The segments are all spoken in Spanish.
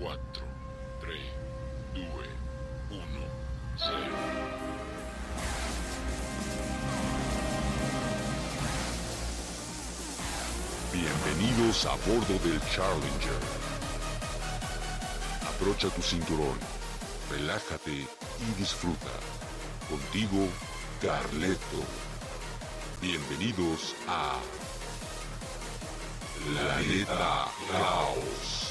4, 3, 2, 1, 0. Bienvenidos a bordo del Challenger. Abrocha tu cinturón, relájate y disfruta. Contigo, Carleto. Bienvenidos a Planeta Caos.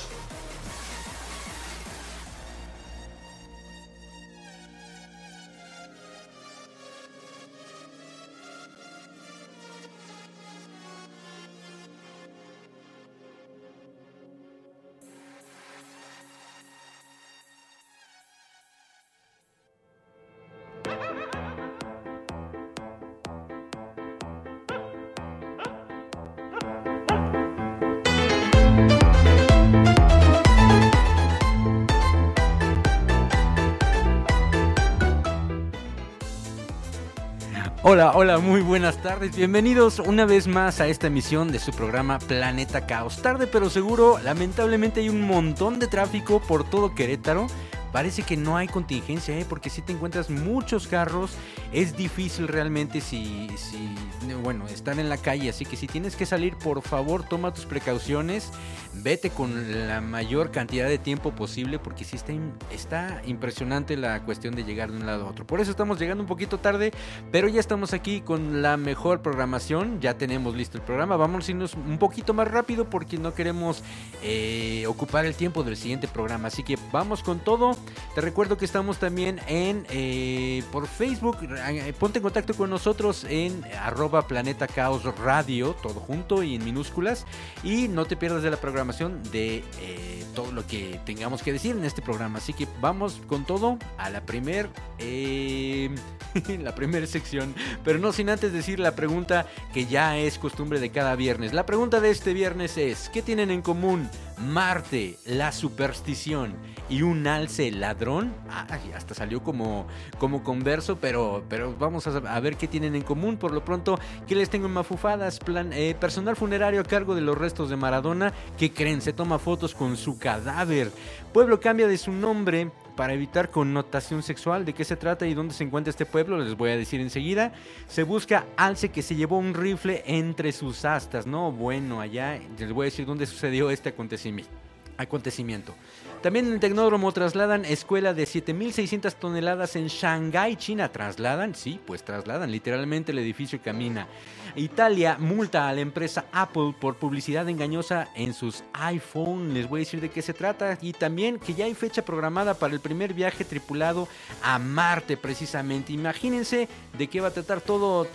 Hola, hola, muy buenas tardes. Bienvenidos una vez más a esta emisión de su programa Planeta Caos. Tarde pero seguro, lamentablemente hay un montón de tráfico por todo Querétaro. Parece que no hay contingencia, ¿eh? porque si te encuentras muchos carros, es difícil realmente si, si, bueno, están en la calle, así que si tienes que salir, por favor, toma tus precauciones, vete con la mayor cantidad de tiempo posible, porque sí está, impresionante la cuestión de llegar de un lado a otro. Por eso estamos llegando un poquito tarde, pero ya estamos aquí con la mejor programación, ya tenemos listo el programa, vamos a irnos un poquito más rápido porque no queremos eh, ocupar el tiempo del siguiente programa, así que vamos con todo. Te recuerdo que estamos también en eh, por Facebook. Ponte en contacto con nosotros en arroba Planeta Radio, todo junto y en minúsculas. Y no te pierdas de la programación de eh, todo lo que tengamos que decir en este programa. Así que vamos con todo a la primer, la primera sección. Pero no sin antes decir la pregunta que ya es costumbre de cada viernes. La pregunta de este viernes es, ¿qué tienen en común Marte, la superstición y un alce ladrón. hasta salió como, como converso, pero, pero vamos a, ver qué tienen en común. Por lo pronto, ¿qué les tengo en mafufadas? Plan, eh, personal funerario a cargo de los restos de Maradona. ¿Qué creen? Se toma fotos con su cadáver. Pueblo cambia de su nombre para evitar connotación sexual. ¿De qué se trata y dónde se encuentra este pueblo? Les voy a decir enseguida. Se busca alce que se llevó un rifle entre sus astas. No, bueno, allá les voy a decir dónde sucedió este acontecimiento. Acontecimiento. También en el Tecnódromo trasladan escuela de 7.600 toneladas en Shanghái, China. ¿Trasladan? Sí, pues trasladan. Literalmente el edificio camina. Italia multa a la empresa Apple por publicidad engañosa en sus iPhone. Les voy a decir de qué se trata. Y también que ya hay fecha programada para el primer viaje tripulado a Marte, precisamente. Imagínense de qué va a tratar todo.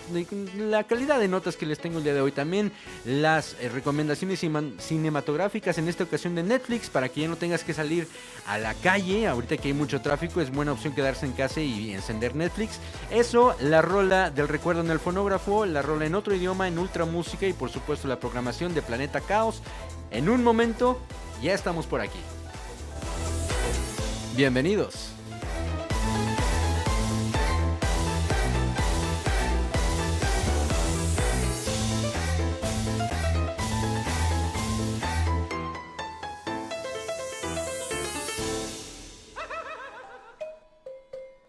La calidad de notas que les tengo el día de hoy. También las eh, recomendaciones cinematográficas en esta ocasión de Netflix para que ya no tengas que salir a la calle. Ahorita que hay mucho tráfico, es buena opción quedarse en casa y encender Netflix. Eso, la rola del recuerdo en el fonógrafo, la rola en otro idioma, en ultra música y por supuesto la programación de Planeta Caos. En un momento, ya estamos por aquí. Bienvenidos.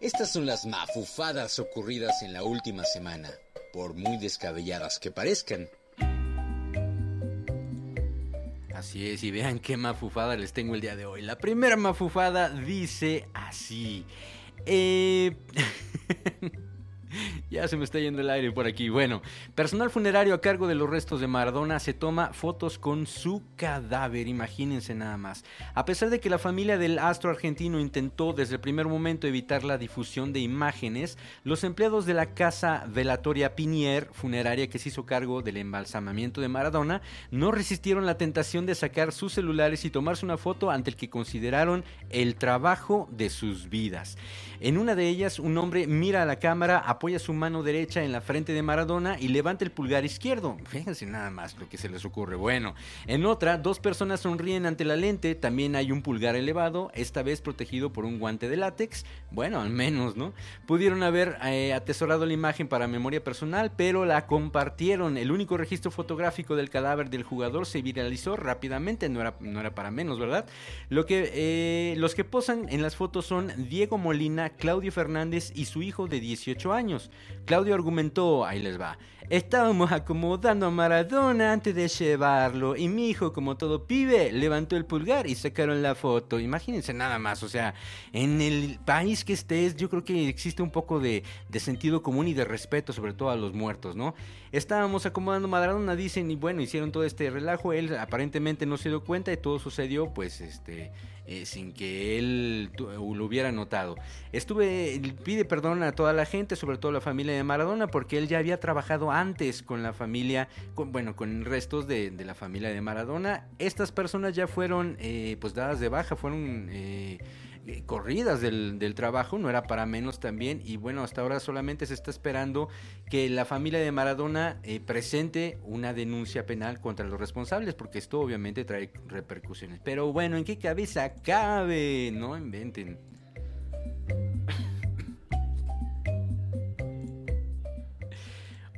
Estas son las mafufadas ocurridas en la última semana, por muy descabelladas que parezcan. Así es, y vean qué mafufada les tengo el día de hoy. La primera mafufada dice así. Eh... ya se me está yendo el aire por aquí. Bueno, personal funerario a cargo de los restos de Maradona se toma fotos con su cadáver, imagínense nada más. A pesar de que la familia del astro argentino intentó desde el primer momento evitar la difusión de imágenes, los empleados de la casa velatoria Pinier, funeraria que se hizo cargo del embalsamamiento de Maradona, no resistieron la tentación de sacar sus celulares y tomarse una foto ante el que consideraron el trabajo de sus vidas. En una de ellas, un hombre mira a la cámara, apoya su mano derecha en la frente de Maradona y levanta el pulgar izquierdo. Fíjense nada más lo que se les ocurre. Bueno, en otra, dos personas sonríen ante la lente, también hay un pulgar elevado, esta vez protegido por un guante de látex. Bueno, al menos, ¿no? Pudieron haber eh, atesorado la imagen para memoria personal, pero la compartieron. El único registro fotográfico del cadáver del jugador se viralizó rápidamente, no era, no era para menos, ¿verdad? Lo que, eh, los que posan en las fotos son Diego Molina, Claudio Fernández y su hijo de 18 años. Claudio argumentó, ahí les va, estábamos acomodando a Maradona antes de llevarlo y mi hijo, como todo pibe, levantó el pulgar y sacaron la foto. Imagínense nada más, o sea, en el país que estés, yo creo que existe un poco de, de sentido común y de respeto, sobre todo a los muertos, ¿no? Estábamos acomodando a Maradona, dicen, y bueno, hicieron todo este relajo, él aparentemente no se dio cuenta y todo sucedió, pues, este eh, sin que él lo hubiera notado. Estuve, pide perdón a toda la gente, sobre todo la familia de Maradona, porque él ya había trabajado antes con la familia, con, bueno, con restos de, la familia de Maradona. Estas personas ya fueron, eh, pues, dadas de baja, fueron... Eh, eh, corridas del, trabajo, no era para menos también. Y bueno, hasta ahora solamente se está esperando que la familia de Maradona eh, presente una denuncia penal contra los responsables, porque esto obviamente trae repercusiones. Pero bueno, ¿en qué cabeza cabe? No inventen.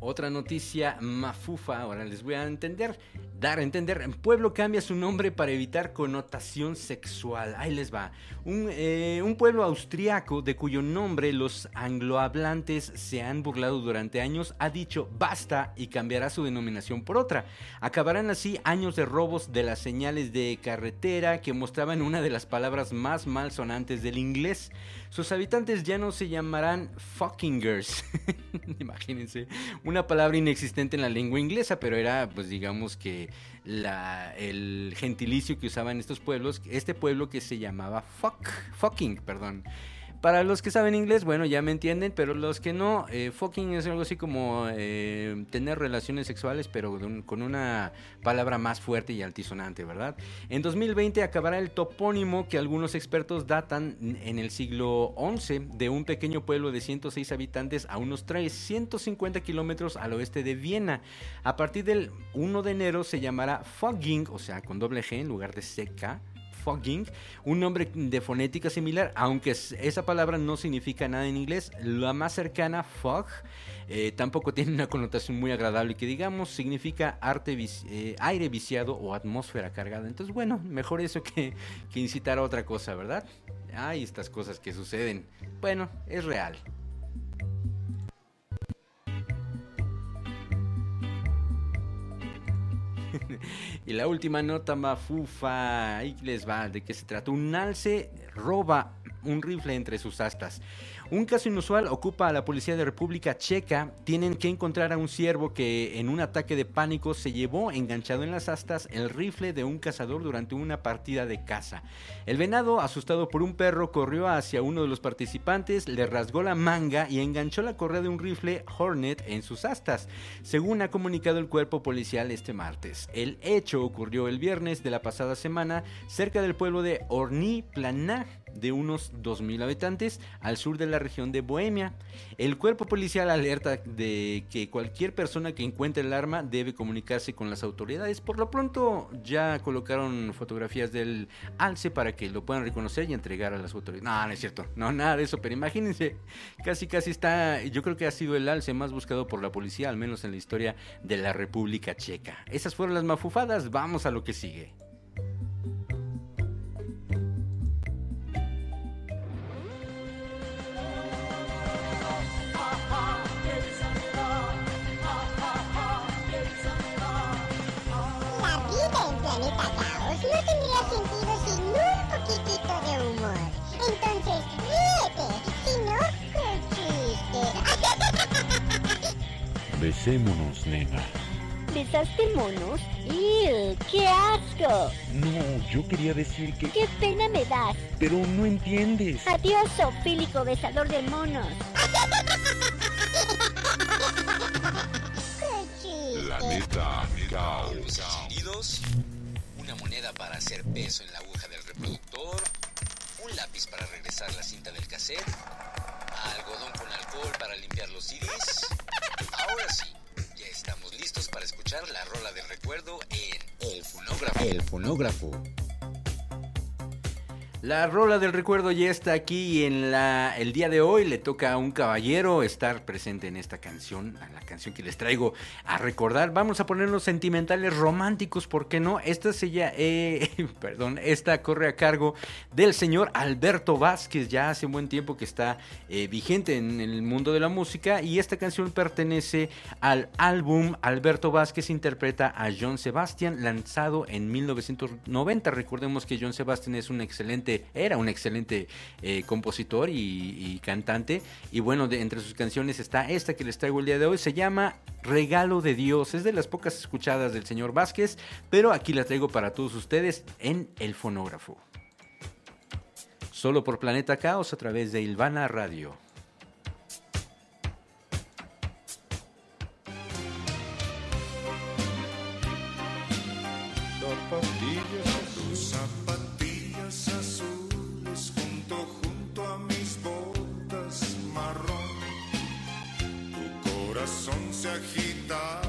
Otra noticia mafufa, ahora les voy a entender dar a entender. Pueblo cambia su nombre para evitar connotación sexual. Ahí les va. Un, eh, un, pueblo austriaco de cuyo nombre los anglohablantes se han burlado durante años ha dicho basta y cambiará su denominación por otra. Acabarán así años de robos de las señales de carretera que mostraban una de las palabras más malsonantes del inglés. Sus habitantes ya no se llamarán fuckingers. Imagínense, una palabra inexistente en la lengua inglesa, pero era pues digamos que el gentilicio que usaban estos pueblos, este pueblo que se llamaba fuck, fucking, perdón. Para los que saben inglés, bueno, ya me entienden, pero los que no, eh, fucking es algo así como eh, tener relaciones sexuales, pero con una palabra más fuerte y altisonante, ¿verdad? En 2020 acabará el topónimo que algunos expertos datan en el siglo XI de un pequeño pueblo de 106 habitantes a unos 350 kilómetros al oeste de Viena. A partir del 1 de enero se llamará Fogging, o sea, con doble G en lugar de CK un nombre de fonética similar, aunque esa palabra no significa nada en inglés. La más cercana, fog, eh, tampoco tiene una connotación muy agradable que digamos, significa arte eh, aire viciado o atmósfera cargada. Entonces, bueno, mejor eso que, que incitar a otra cosa, ¿verdad? Hay estas cosas que suceden. Bueno, es real. y la última nota mafufa, ahí les va, ¿de qué se trata? Un alce roba un rifle entre sus astas. Un caso inusual ocupa a la policía de República Checa. Tienen que encontrar a un ciervo que en un ataque de pánico se llevó enganchado en las astas el rifle de un cazador durante una partida de caza. El venado, asustado por un perro, corrió hacia uno de los participantes, le rasgó la manga y enganchó la correa de un rifle Hornet en sus astas, según ha comunicado el cuerpo policial este martes. El hecho ocurrió el viernes de la pasada semana cerca del pueblo de Orny Planag de unos 2.000 habitantes al sur de la región de Bohemia. El cuerpo policial alerta de que cualquier persona que encuentre el arma debe comunicarse con las autoridades. Por lo pronto ya colocaron fotografías del alce para que lo puedan reconocer y entregar a las autoridades. No, no es cierto, no, nada de eso, pero imagínense, casi casi está, yo creo que ha sido el alce más buscado por la policía, al menos en la historia de la República Checa. Esas fueron las mafufadas, vamos a lo que sigue. Besémonos, nena. ¿Besaste monos? ¡Ew! ¡Qué asco! No, yo quería decir que... ¡Qué pena me das! Pero no entiendes. Adiós, sofílico besador de monos. La neta, caos moneda para hacer peso en la aguja del reproductor, un lápiz para regresar la cinta del cassette algodón con alcohol para limpiar los CDs. Escuchar la rola del recuerdo en El Fonógrafo. El Fonógrafo. La rola del recuerdo ya está aquí en la, el día de hoy le toca a un caballero estar presente en esta canción, a la canción que les traigo a recordar. Vamos a ponernos sentimentales, románticos, ¿por qué no? Esta se ya, eh, perdón, esta corre a cargo del señor Alberto Vázquez, ya hace un buen tiempo que está eh, vigente en el mundo de la música y esta canción pertenece al álbum Alberto Vázquez interpreta a John Sebastian, lanzado en 1990. Recordemos que John Sebastian es un excelente era un excelente eh, compositor y, cantante. Y bueno, de, entre sus canciones está esta que les traigo el día de hoy. Se llama Regalo de Dios. Es de las pocas escuchadas del señor Vázquez, pero aquí la traigo para todos ustedes en el fonógrafo. Solo por Planeta Caos a través de Ilvana Radio. Se agitaba,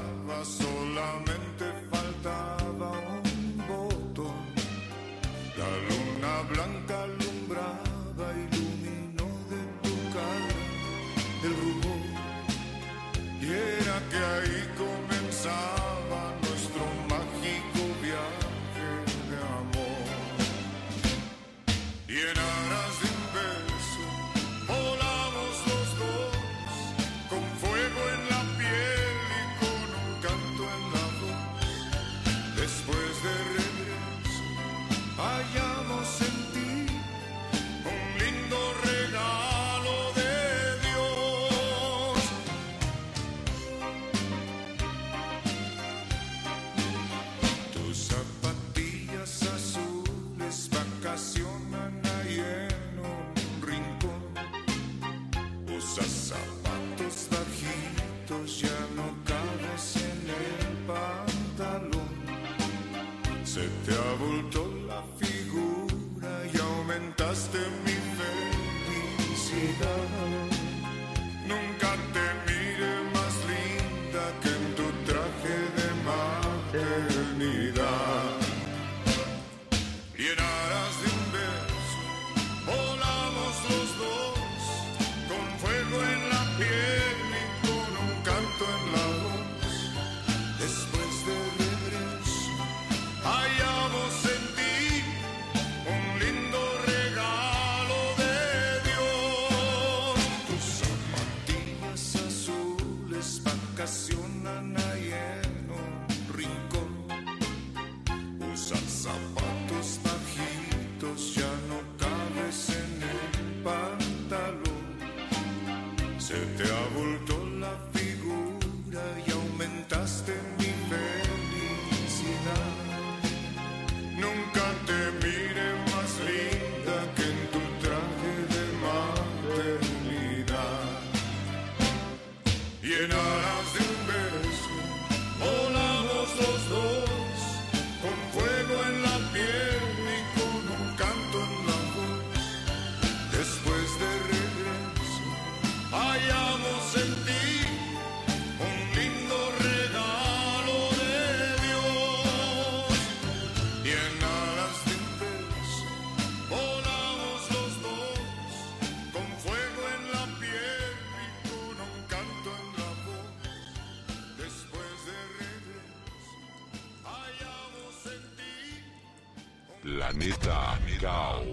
Caos.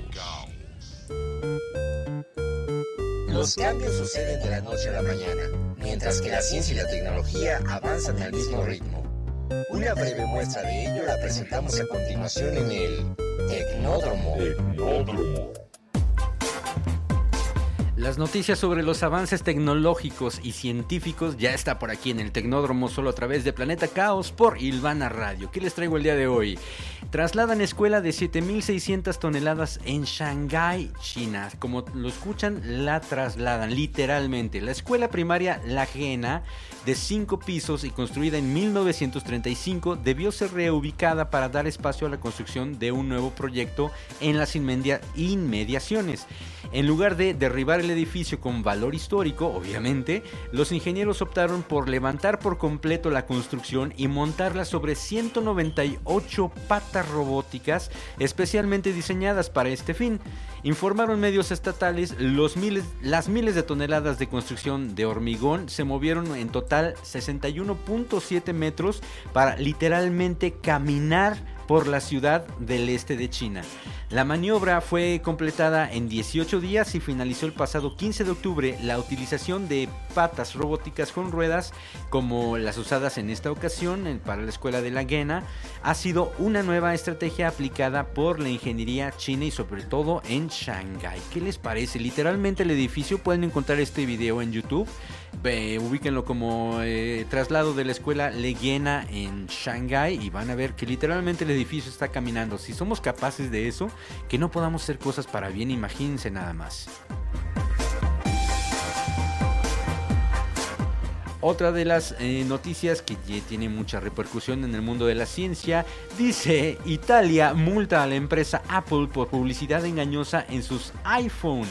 Los cambios suceden de la noche a la mañana, mientras que la ciencia y la tecnología avanzan al mismo ritmo. Una breve muestra de ello la presentamos a continuación en el Tecnódromo. Las noticias sobre los avances tecnológicos y científicos ya está por aquí en el Tecnódromo solo a través de Planeta Caos por Ilvana Radio. ¿Qué les traigo el día de hoy? Trasladan escuela de 7.600 toneladas en Shanghái, China. Como lo escuchan, la trasladan literalmente. La escuela primaria La Gena de cinco pisos y construida en 1935, debió ser reubicada para dar espacio a la construcción de un nuevo proyecto en las inmediaciones. En lugar de derribar el edificio con valor histórico, obviamente, los ingenieros optaron por levantar por completo la construcción y montarla sobre 198 patas robóticas especialmente diseñadas para este fin. Informaron medios estatales, los miles, las miles de toneladas de construcción de hormigón se movieron en total 61.7 metros para literalmente caminar por la ciudad del este de China. La maniobra fue completada en 18 días y finalizó el pasado 15 de octubre. La utilización de patas robóticas con ruedas, como las usadas en esta ocasión para la escuela de la Guena, ha sido una nueva estrategia aplicada por la ingeniería china y sobre todo en Shanghái. ¿Qué les parece? Literalmente el edificio, pueden encontrar este video en YouTube. Ubíquenlo como eh, traslado de la escuela Leguena en Shanghái y van a ver que literalmente el edificio está caminando. Si somos capaces de eso, que no podamos hacer cosas para bien, imagínense nada más. Otra de las eh, noticias que tiene mucha repercusión en el mundo de la ciencia dice Italia multa a la empresa Apple por publicidad engañosa en sus iPhone.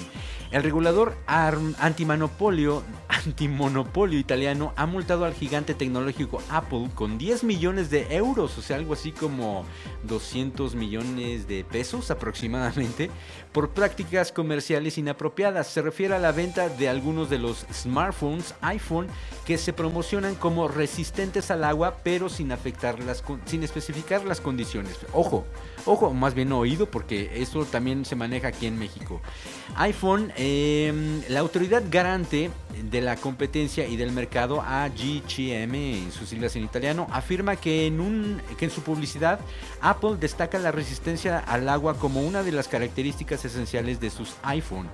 El regulador antimonopolio, antimonopolio italiano ha multado al gigante tecnológico Apple con 10 millones de euros, o sea, algo así como 200 millones de pesos aproximadamente, por prácticas comerciales inapropiadas. Se refiere a la venta de algunos de los smartphones iPhone que se promocionan como resistentes al agua, pero sin afectar las sin especificar las condiciones. Ojo, ojo, más bien oído, porque eso también se maneja aquí en México. iPhone, eh, la autoridad garante de la competencia y del mercado, AGCM en sus siglas en italiano, afirma que en, un, que en su publicidad Apple destaca la resistencia al agua como una de las características esenciales de sus iPhone.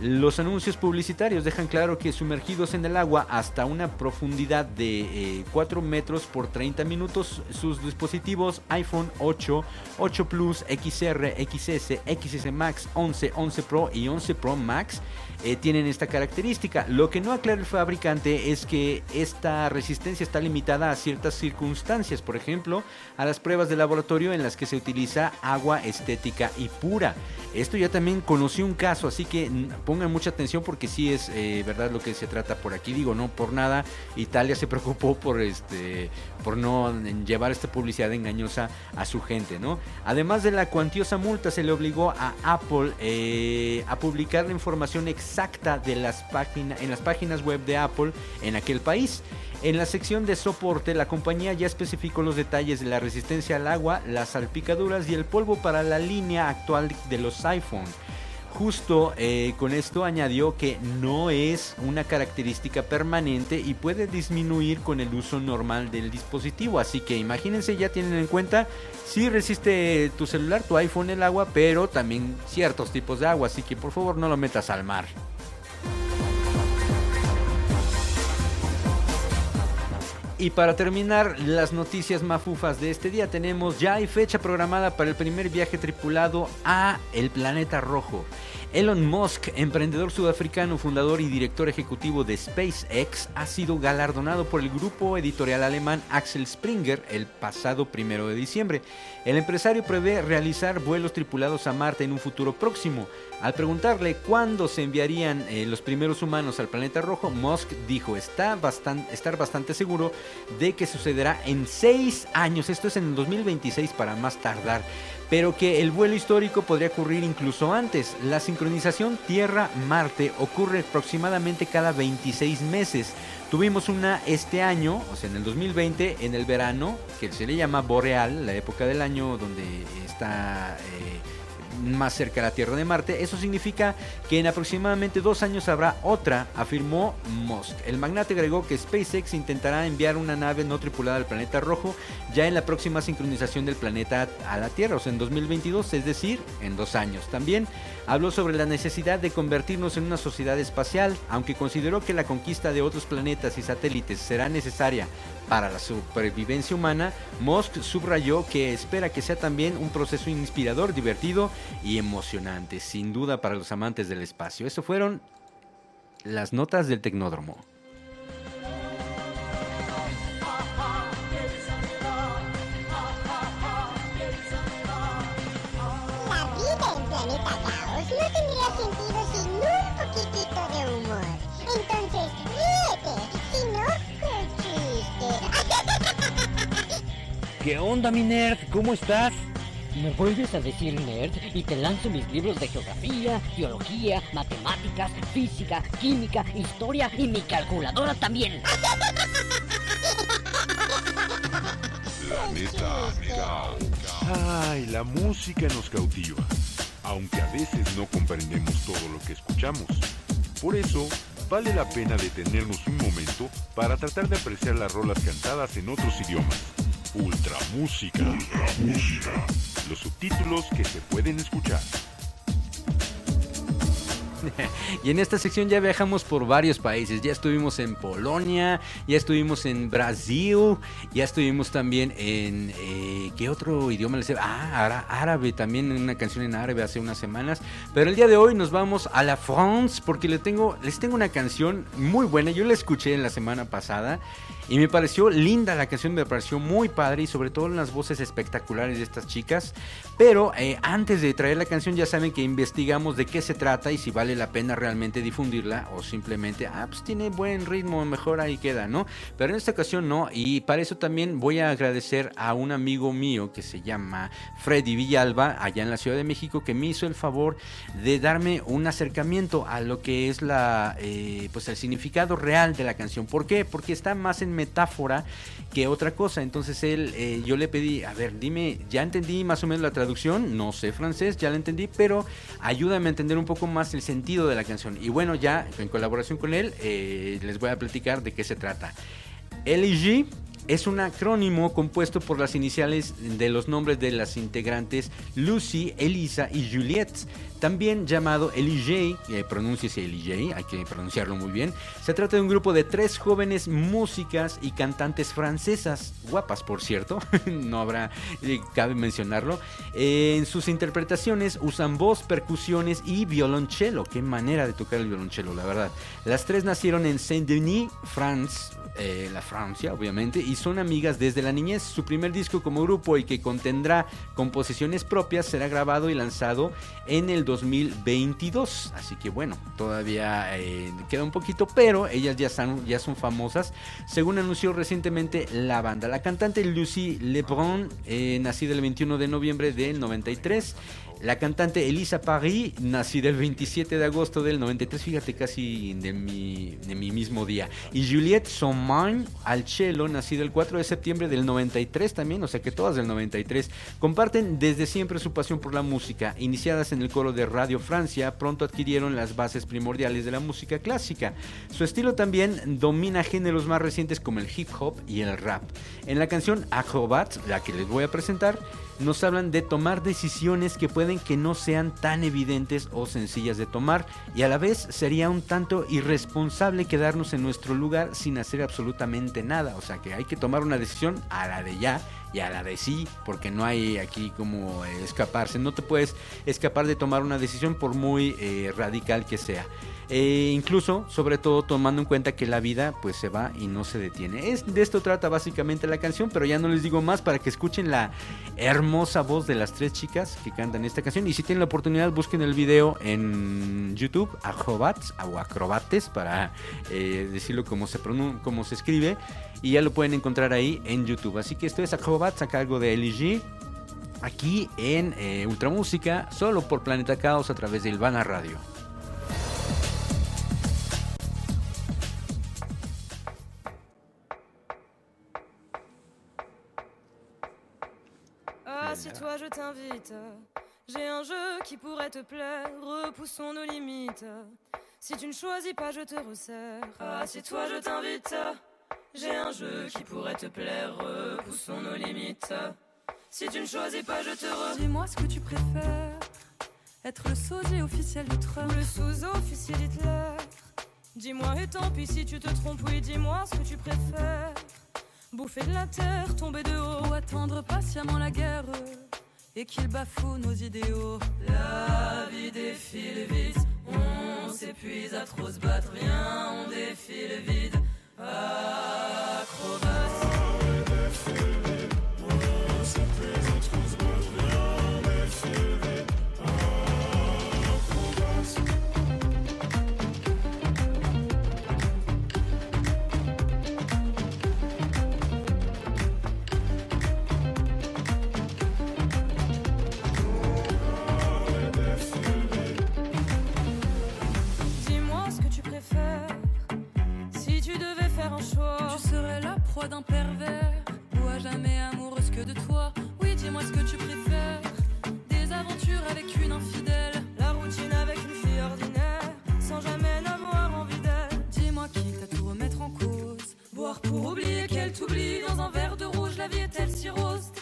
Los anuncios publicitarios dejan claro que sumergidos en el agua hasta una profundidad de eh, 4 metros por 30 minutos, sus dispositivos iPhone 8, 8 Plus, XR, XS, XS Max, 11, 11 Pro y 11 Pro Max eh, tienen esta característica. Lo que no aclara el fabricante es que esta resistencia está limitada a ciertas circunstancias, por ejemplo, a las pruebas de laboratorio en las que se utiliza agua estética y pura. Esto ya también conocí un caso, así que pongan mucha atención porque sí es eh, verdad lo que se trata por aquí. Digo, no por nada, Italia se preocupó por este, por no llevar esta publicidad engañosa a su gente, ¿no? Además de la cuantiosa multa, se le obligó a Apple eh, a publicar la información exacta de las páginas, en las páginas web de Apple en aquel país. En la sección de soporte, la compañía ya especificó los detalles de la resistencia al agua, las salpicaduras y el polvo para la línea actual de los iPhone. Justo eh, con esto añadió que no es una característica permanente y puede disminuir con el uso normal del dispositivo. Así que imagínense, ya tienen en cuenta si resiste tu celular, tu iPhone el agua, pero también ciertos tipos de agua. Así que por favor no lo metas al mar. Y para terminar las noticias mafufas de este día tenemos ya hay fecha programada para el primer viaje tripulado a el planeta rojo. Elon Musk, emprendedor sudafricano, fundador y director ejecutivo de SpaceX, ha sido galardonado por el grupo editorial alemán Axel Springer el pasado primero de diciembre. El empresario prevé realizar vuelos tripulados a Marte en un futuro próximo. Al preguntarle cuándo se enviarían eh, los primeros humanos al planeta rojo, Musk dijo estar bastante seguro de que sucederá en seis años. Esto es en el 2026 para más tardar pero que el vuelo histórico podría ocurrir incluso antes. La sincronización Tierra-Marte ocurre aproximadamente cada 26 meses. Tuvimos una este año, o sea, en el 2020, en el verano, que se le llama boreal, la época del año donde está eh, más cerca a la Tierra de Marte. Eso significa que en aproximadamente dos años habrá otra, afirmó Musk. El magnate agregó que SpaceX intentará enviar una nave no tripulada al planeta rojo ya en la próxima sincronización del planeta a la Tierra, o sea, en 2022, es decir, en dos años. También habló sobre la necesidad de convertirnos en una sociedad espacial, aunque consideró que la conquista de otros planetas y satélites será necesaria para la supervivencia humana, Musk subrayó que espera que sea también un proceso inspirador, divertido y emocionante, sin duda para los amantes del espacio. Eso fueron las notas del Tecnódromo. ¿Qué onda, mi nerd? ¿Cómo estás? Me vuelves a decir nerd y te lanzo mis libros de geografía, biología, matemáticas, física, química, historia y mi calculadora también. Planeta Caos. Ay, la música nos cautiva, aunque a veces no comprendemos todo lo que escuchamos. Por eso, vale la pena detenernos un momento para tratar de apreciar las rolas cantadas en otros idiomas. Ultra música. Los subtítulos que se pueden escuchar. Y en esta sección ya viajamos por varios países. Ya estuvimos en Polonia, ya estuvimos en Brasil, ya estuvimos también en... eh, ¿Qué otro idioma les Ah, árabe, también una canción en árabe hace unas semanas. Pero el día de hoy nos vamos a la France porque tengo, les tengo una canción muy buena. Yo la escuché en la semana pasada y me pareció linda la canción, me pareció muy padre y sobre todo las voces espectaculares de estas chicas. Pero eh, antes de traer la canción ya saben que investigamos de qué se trata y si vale la pena realmente difundirla o simplemente, ah, pues tiene buen ritmo, mejor ahí queda, ¿no? Pero en esta ocasión no y para eso también voy a agradecer a un amigo mío que se llama Freddy Villalba, allá en la Ciudad de México, que me hizo el favor de darme un acercamiento a lo que es la, eh, pues el significado real de la canción. ¿Por qué? Porque está más en metáfora que otra cosa. Entonces él, eh, yo le pedí, a ver, dime, ya entendí más o menos la traducción, no sé francés, ya la entendí, pero ayúdame a entender un poco más el sentido de la canción. Y bueno, ya en colaboración con él, eh, les voy a platicar de qué se trata. LG es un acrónimo compuesto por las iniciales de los nombres de las integrantes Lucy, Elisa y Juliette, también llamado Elijah, eh, pronúnciese Elijah, hay que pronunciarlo muy bien. Se trata de un grupo de tres jóvenes músicas y cantantes francesas, guapas por cierto, no habrá, eh, cabe mencionarlo. En sus interpretaciones usan voz, percusiones y violonchelo, qué manera de tocar el violonchelo, la verdad. Las tres nacieron en Saint-Denis, France, eh, la Francia, obviamente, y son amigas desde la niñez. Su primer disco como grupo y que contendrá composiciones propias será grabado y lanzado en el 2022. Así que bueno, todavía eh, queda un poquito, pero ellas ya son, ya son famosas, según anunció recientemente la banda. La cantante Lucy Lebrun, eh, nacida el 21 de noviembre del 93. La cantante Elisa Paris, nacida el 27 de agosto del 93, fíjate casi de mi, de mi mismo día. Y Juliette Somain al cello, nacida el 4 de septiembre del 93 también, o sea que todas del 93. Comparten desde siempre su pasión por la música. Iniciadas en el coro de Radio Francia, pronto adquirieron las bases primordiales de la música clásica. Su estilo también domina géneros más recientes como el hip hop y el rap. En la canción Acrobat, la que les voy a presentar, nos hablan de tomar decisiones que pueden que no sean tan evidentes o sencillas de tomar y a la vez sería un tanto irresponsable quedarnos en nuestro lugar sin hacer absolutamente nada. O sea que hay que tomar una decisión a la de ya y a la de sí, porque no hay aquí como escaparse. No te puedes escapar de tomar una decisión por muy eh, radical que sea. Eh, incluso, sobre todo tomando en cuenta que la vida pues se va y no se detiene. Es, de esto trata básicamente la canción, pero ya no les digo más para que escuchen la hermosa voz de las tres chicas que cantan esta canción. Y si tienen la oportunidad, busquen el video en YouTube, Acrobats o Acrobates, para eh, decirlo como se, como se escribe. Y ya lo pueden encontrar ahí en YouTube. Así que esto es Acrobats a cargo de LG. Aquí en eh, Ultramúsica, solo por Planeta Caos a través de Ilvana Radio. Assieds-toi, je t'invite. J'ai un jeu qui pourrait te plaire. Repoussons nos limites. Si tu ne choisis pas, je te resserre. Assieds-toi, je t'invite. J'ai un jeu qui pourrait te plaire. Repoussons nos limites. Si tu ne choisis pas, je te re. Dis-moi ce que tu préfères. Être le sosie officiel de Trump. Le sous-officier d'Hitler. Dis-moi et tant pis si tu te trompes. Oui, dis-moi ce que tu préfères. Bouffer de la terre, tomber de haut. Attendre patiemment la guerre. Et qu'il bafoue nos idéaux. La vie défile vite, on s'épuise à trop se battre, viens, on défile vite. Acrobat. Un choix. Tu serais la proie d'un pervers ou à jamais amoureuse que de toi. Oui, dis-moi ce que tu préfères. Des aventures avec une infidèle. La routine avec une fille ordinaire, sans jamais n'avoir envie d'elle. Dis-moi qui t'a tout remettre en cause. Boire pour oublier qu'elle t'oublie dans un verre de rouge, la vie est-elle si rose?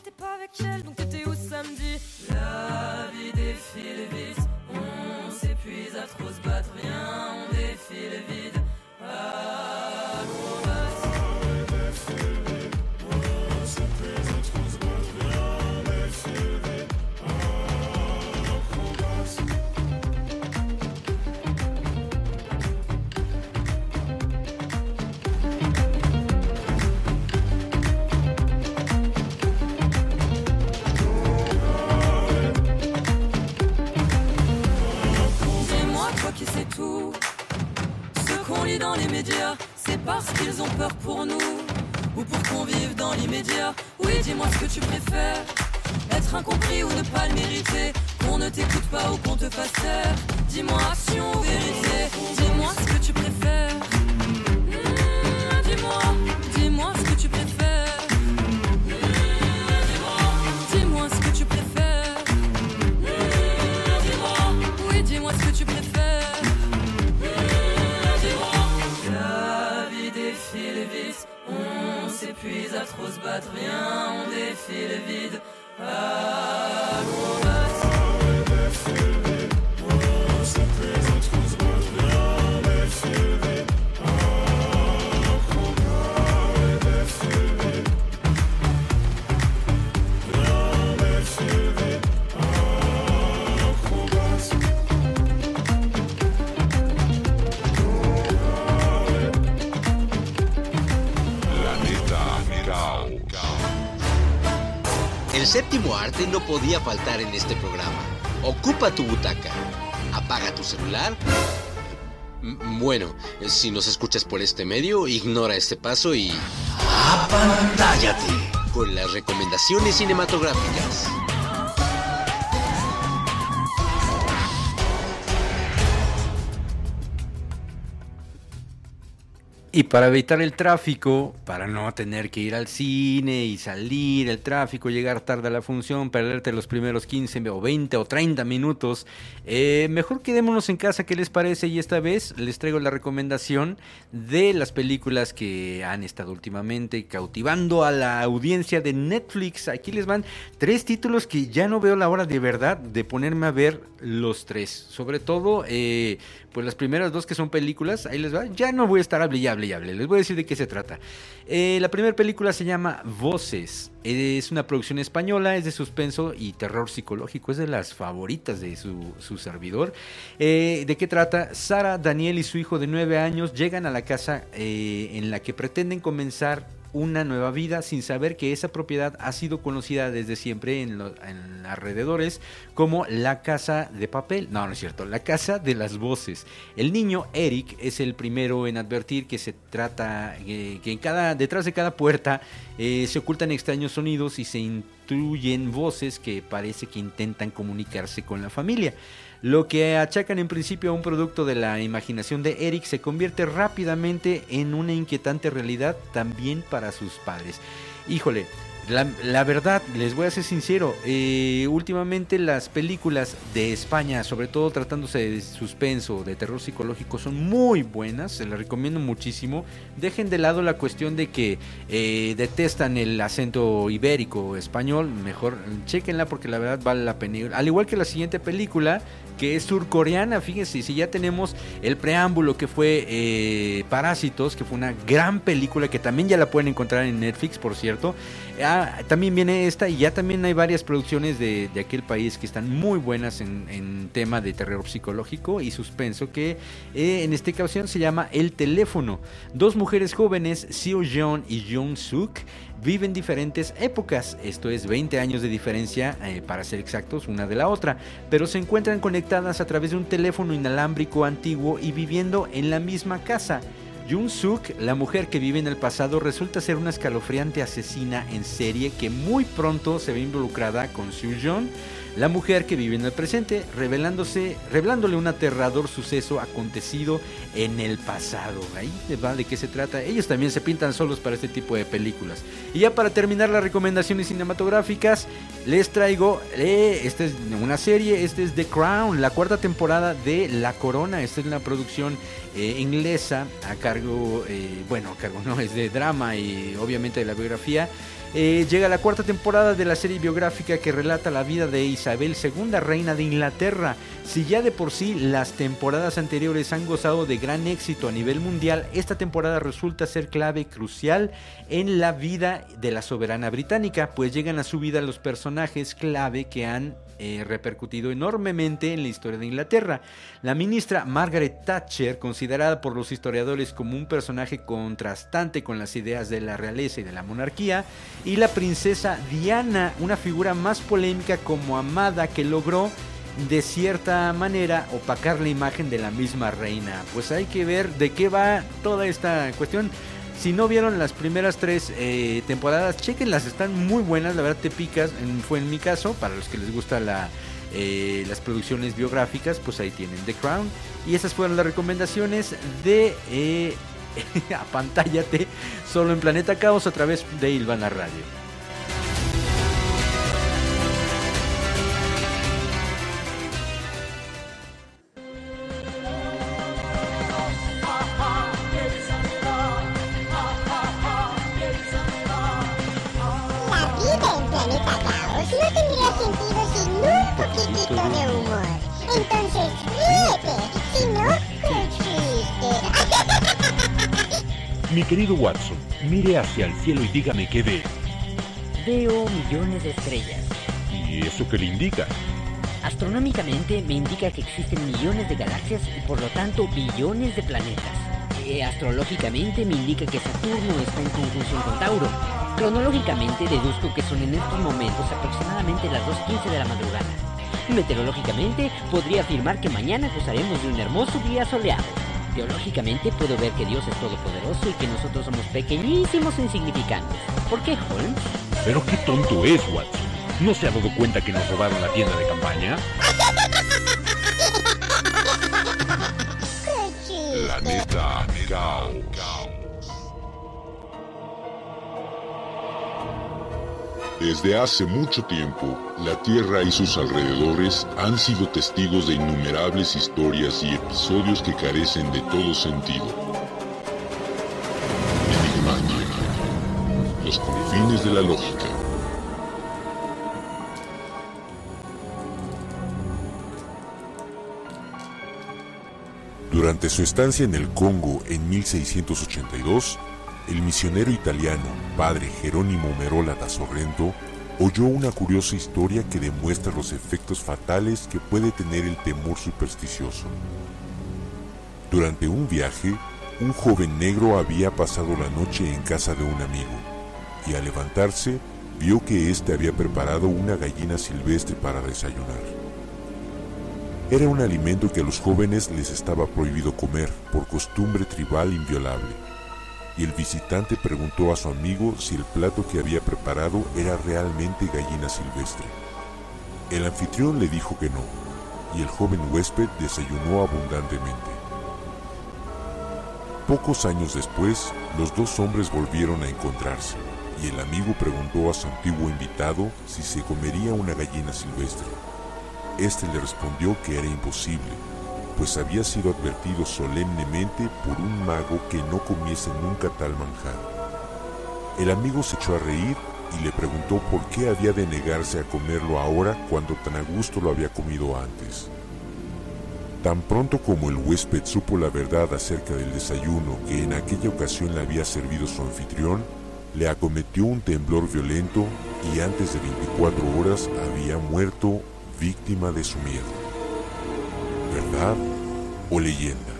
se battre, rien, on défie le vide. Ah, bon. Séptimo arte no podía faltar en este programa. Ocupa tu butaca. Apaga tu celular. Bueno, si nos escuchas por este medio, ignora este paso y... ¡Apantállate! Con las recomendaciones cinematográficas. Y para evitar el tráfico, para no tener que ir al cine y salir, el tráfico, llegar tarde a la función, perderte los primeros 15 o 20 o 30 minutos, eh, mejor quedémonos en casa, ¿qué les parece? Y esta vez les traigo la recomendación de las películas que han estado últimamente cautivando a la audiencia de Netflix. Aquí les van tres títulos que ya no veo la hora de verdad de ponerme a ver los tres. Sobre todo, eh, pues las primeras dos que son películas, ahí les va. Ya no voy a estar hable Les voy a decir de qué se trata. Eh, la primera película se llama Voces. Es una producción española, es de suspenso y terror psicológico. Es de las favoritas de su, su servidor. Eh, ¿De qué trata? Sara, Daniel y su hijo de 9 años llegan a la casa eh, en la que pretenden comenzar una nueva vida sin saber que esa propiedad ha sido conocida desde siempre en, lo- en alrededores como la casa de papel. No, no es cierto, la casa de las voces. El niño Eric es el primero en advertir que se trata, que en cada, detrás de cada puerta eh, se ocultan extraños sonidos y se intuyen voces que parece que intentan comunicarse con la familia. Lo que achacan en principio a un producto de la imaginación de Eric se convierte rápidamente en una inquietante realidad también para sus padres. Híjole, la, verdad, les voy a ser sincero, eh, últimamente las películas de España, sobre todo tratándose de suspenso, de terror psicológico, son muy buenas, se las recomiendo muchísimo. Dejen de lado la cuestión de que eh, detestan el acento ibérico español, mejor chequenla porque la verdad vale la pena. Al igual que la siguiente película, que es surcoreana, fíjense, si ya tenemos el preámbulo que fue eh, Parásitos, que fue una gran película que también ya la pueden encontrar en Netflix, por cierto. Ah, también viene esta y ya también hay varias producciones de, de aquel país que están muy buenas en, en tema de terror psicológico y suspenso, que eh, en esta ocasión se llama El Teléfono. Dos mujeres jóvenes, Seo Jeon y Jung Suk, viven diferentes épocas, esto es 20 años de diferencia eh, para ser exactos una de la otra, pero se encuentran conectadas a través de un teléfono inalámbrico antiguo y viviendo en la misma casa. Jung Suk, la mujer que vive en el pasado, resulta ser una escalofriante asesina en serie que muy pronto se ve involucrada con Seo Jeon, la mujer que vive en el presente, revelándose, revelándole un aterrador suceso acontecido en el pasado. Ahí va de qué se trata. Ellos también se pintan solos para este tipo de películas. Y ya para terminar las recomendaciones cinematográficas, les traigo, eh, esta es una serie, esta es The Crown, la cuarta temporada de La Corona. Esta es una producción eh, inglesa a cargo, eh, bueno, a cargo no, es de drama y obviamente de la biografía eh, llega la cuarta temporada de la serie biográfica que relata la vida de Isabel II, reina de Inglaterra. Si ya de por sí las temporadas anteriores han gozado de gran éxito a nivel mundial, esta temporada resulta ser clave crucial en la vida de la soberana británica, pues llegan a su vida los personajes clave que han eh, repercutido enormemente en la historia de Inglaterra. La ministra Margaret Thatcher, considerada por los historiadores como un personaje contrastante con las ideas de la realeza y de la monarquía, y la princesa Diana, una figura más polémica como amada que logró de cierta manera opacar la imagen de la misma reina. Pues hay que ver de qué va toda esta cuestión. Si no vieron las primeras tres eh, temporadas, chequenlas, están muy buenas, la verdad te picas, fue en mi caso, para los que les gusta la, eh, las producciones biográficas, pues ahí tienen The Crown. Y esas fueron las recomendaciones de eh, Apantállate solo en Planeta Caos a través de Ilvana Radio. Mi querido Watson, mire hacia el cielo y dígame qué ve. Veo millones de estrellas. ¿Y eso qué le indica? Astronómicamente me indica que existen millones de galaxias y por lo tanto billones de planetas. Eh, astrológicamente me indica que Saturno está en conjunción con Tauro. Cronológicamente deduzco que son en estos momentos aproximadamente las 2.15 de la madrugada. Meteorológicamente podría afirmar que mañana gozaremos de un hermoso día soleado. Biológicamente puedo ver que Dios es todopoderoso y que nosotros somos pequeñísimos e insignificantes. ¿Por qué, Holmes? Pero qué tonto es, Watson. ¿No se ha dado cuenta que nos robaron la tienda de campaña? La neta, Desde hace mucho tiempo, la Tierra y sus alrededores han sido testigos de innumerables historias y episodios que carecen de todo sentido. Enigmática. Los confines de la lógica. Durante su estancia en el Congo en 1682, el misionero italiano, padre Jerónimo Merola da Sorrento, oyó una curiosa historia que demuestra los efectos fatales que puede tener el temor supersticioso. Durante un viaje, un joven negro había pasado la noche en casa de un amigo, y al levantarse, vio que éste había preparado una gallina silvestre para desayunar. Era un alimento que a los jóvenes les estaba prohibido comer por costumbre tribal inviolable y el visitante preguntó a su amigo si el plato que había preparado era realmente gallina silvestre. El anfitrión le dijo que no, y el joven huésped desayunó abundantemente. Pocos años después, los dos hombres volvieron a encontrarse, y el amigo preguntó a su antiguo invitado si se comería una gallina silvestre. Este le respondió que era imposible, pues había sido advertido solemnemente por un mago que no comiese nunca tal manjar. El amigo se echó a reír y le preguntó por qué había de negarse a comerlo ahora cuando tan a gusto lo había comido antes. Tan pronto como el huésped supo la verdad acerca del desayuno que en aquella ocasión le había servido su anfitrión, le acometió un temblor violento y antes de 24 horas había muerto víctima de su miedo verdad o leyenda.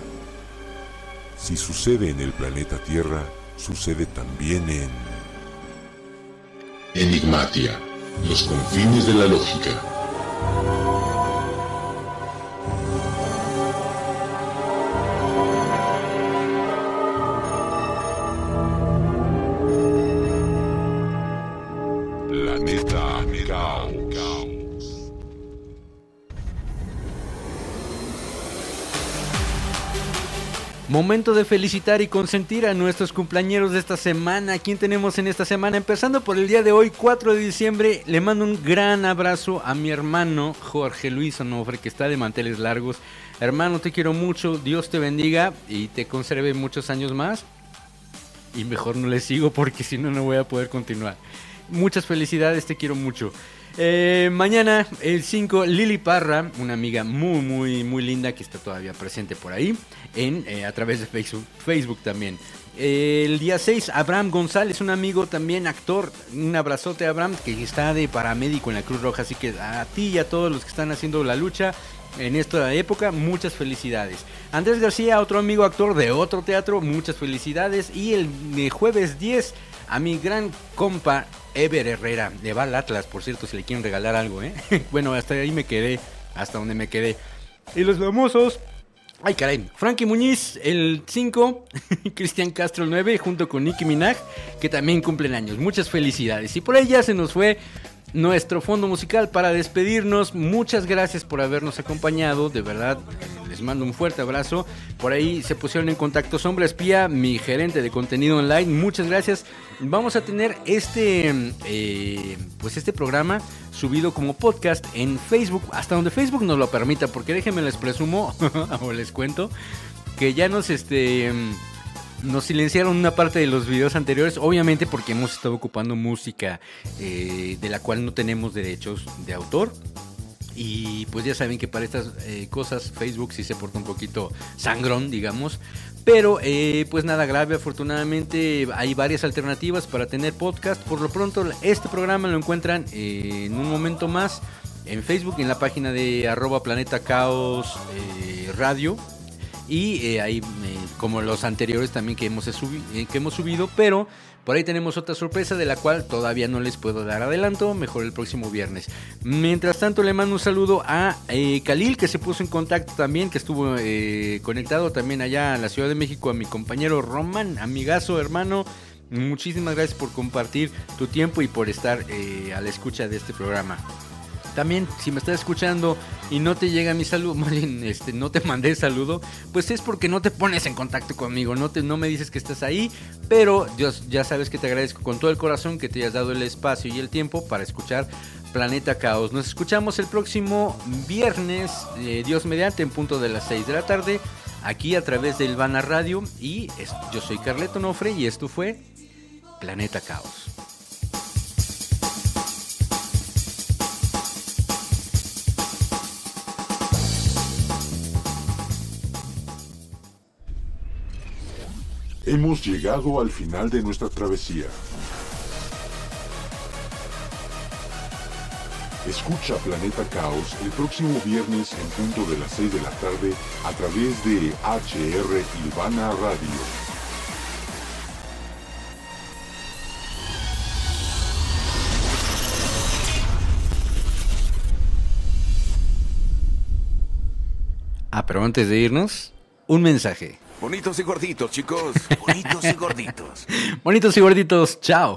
Si sucede en el planeta Tierra, sucede también en... Enigmatia, los confines de la lógica. Momento de felicitar y consentir a nuestros cumpleañeros de esta semana. ¿Quién tenemos en esta semana? Empezando por el día de hoy, 4 de diciembre, le mando un gran abrazo a mi hermano Jorge Luis Onofre, que está de manteles largos. Hermano, te quiero mucho, Dios te bendiga y te conserve muchos años más. Y mejor no le sigo porque si no, no voy a poder continuar. Muchas felicidades, te quiero mucho. Eh, mañana, el 5, Lili Parra, una amiga muy, muy, muy linda que está todavía presente por ahí, en, eh, a través de Facebook, Facebook también. el día 6, Abraham González, un amigo también actor. Un abrazote, Abraham, que está de paramédico en la Cruz Roja. Así que a ti y a todos los que están haciendo la lucha en esta época, muchas felicidades. Andrés García, otro amigo actor de otro teatro, muchas felicidades. Y el eh, jueves 10, a mi gran compa Ever Herrera, de Val Atlas, por cierto, si le quieren regalar algo, ¿eh? bueno, hasta ahí me quedé, hasta donde me quedé. Y los famosos. Ay, caray. Frankie Muñiz, el 5. Cristian Castro, el 9. Junto con Nicki Minaj, que también cumplen años. Muchas felicidades. Y por ya se nos fue nuestro fondo musical para despedirnos. Muchas gracias por habernos acompañado, de verdad les mando un fuerte abrazo. Por ahí se pusieron en contacto Sombra Espía, mi gerente de contenido online. Muchas gracias. Vamos a tener este, eh, pues este programa subido como podcast en Facebook, hasta donde Facebook nos lo permita, porque déjenme les presumo o les cuento que ya nos este nos silenciaron una parte de los videos anteriores, obviamente porque hemos estado ocupando música eh, de la cual no tenemos derechos de autor. Y pues ya saben que para estas eh, cosas Facebook sí se porta un poquito sangrón, digamos. Pero eh, pues nada grave, afortunadamente hay varias alternativas para tener podcast. Por lo pronto este programa lo encuentran en un momento más en Facebook, en la página de arroba planeta caos radio y eh, ahí, eh, como los anteriores también que hemos, eh, que hemos subido, pero por ahí tenemos otra sorpresa de la cual todavía no les puedo dar adelanto, mejor el próximo viernes. Mientras tanto le mando un saludo a Khalil que se puso en contacto también, que estuvo conectado también allá en la Ciudad de México, a mi compañero Roman, amigazo, hermano. Muchísimas gracias por compartir tu tiempo y por estar a la escucha de este programa. También, si me estás escuchando y no te llega mi saludo, más bien este, no te mandé saludo, pues es porque no te pones en contacto conmigo, no, te, no me dices que estás ahí, pero Dios, ya sabes que te agradezco con todo el corazón que te hayas dado el espacio y el tiempo para escuchar Planeta Caos. Nos escuchamos el próximo viernes, eh, Dios mediante, en punto de las 6 de la tarde, aquí a través del Ivana Radio. Y yo soy Carleto Nofre y esto fue Planeta Caos. Hemos llegado al final de nuestra travesía. Escucha Planeta Caos el próximo viernes en punto de las 6 de la tarde a través de HR Ilvana Radio. Ah, pero antes de irnos, un mensaje. Bonitos y gorditos, chicos. Bonitos y gorditos. Bonitos y gorditos. Chao.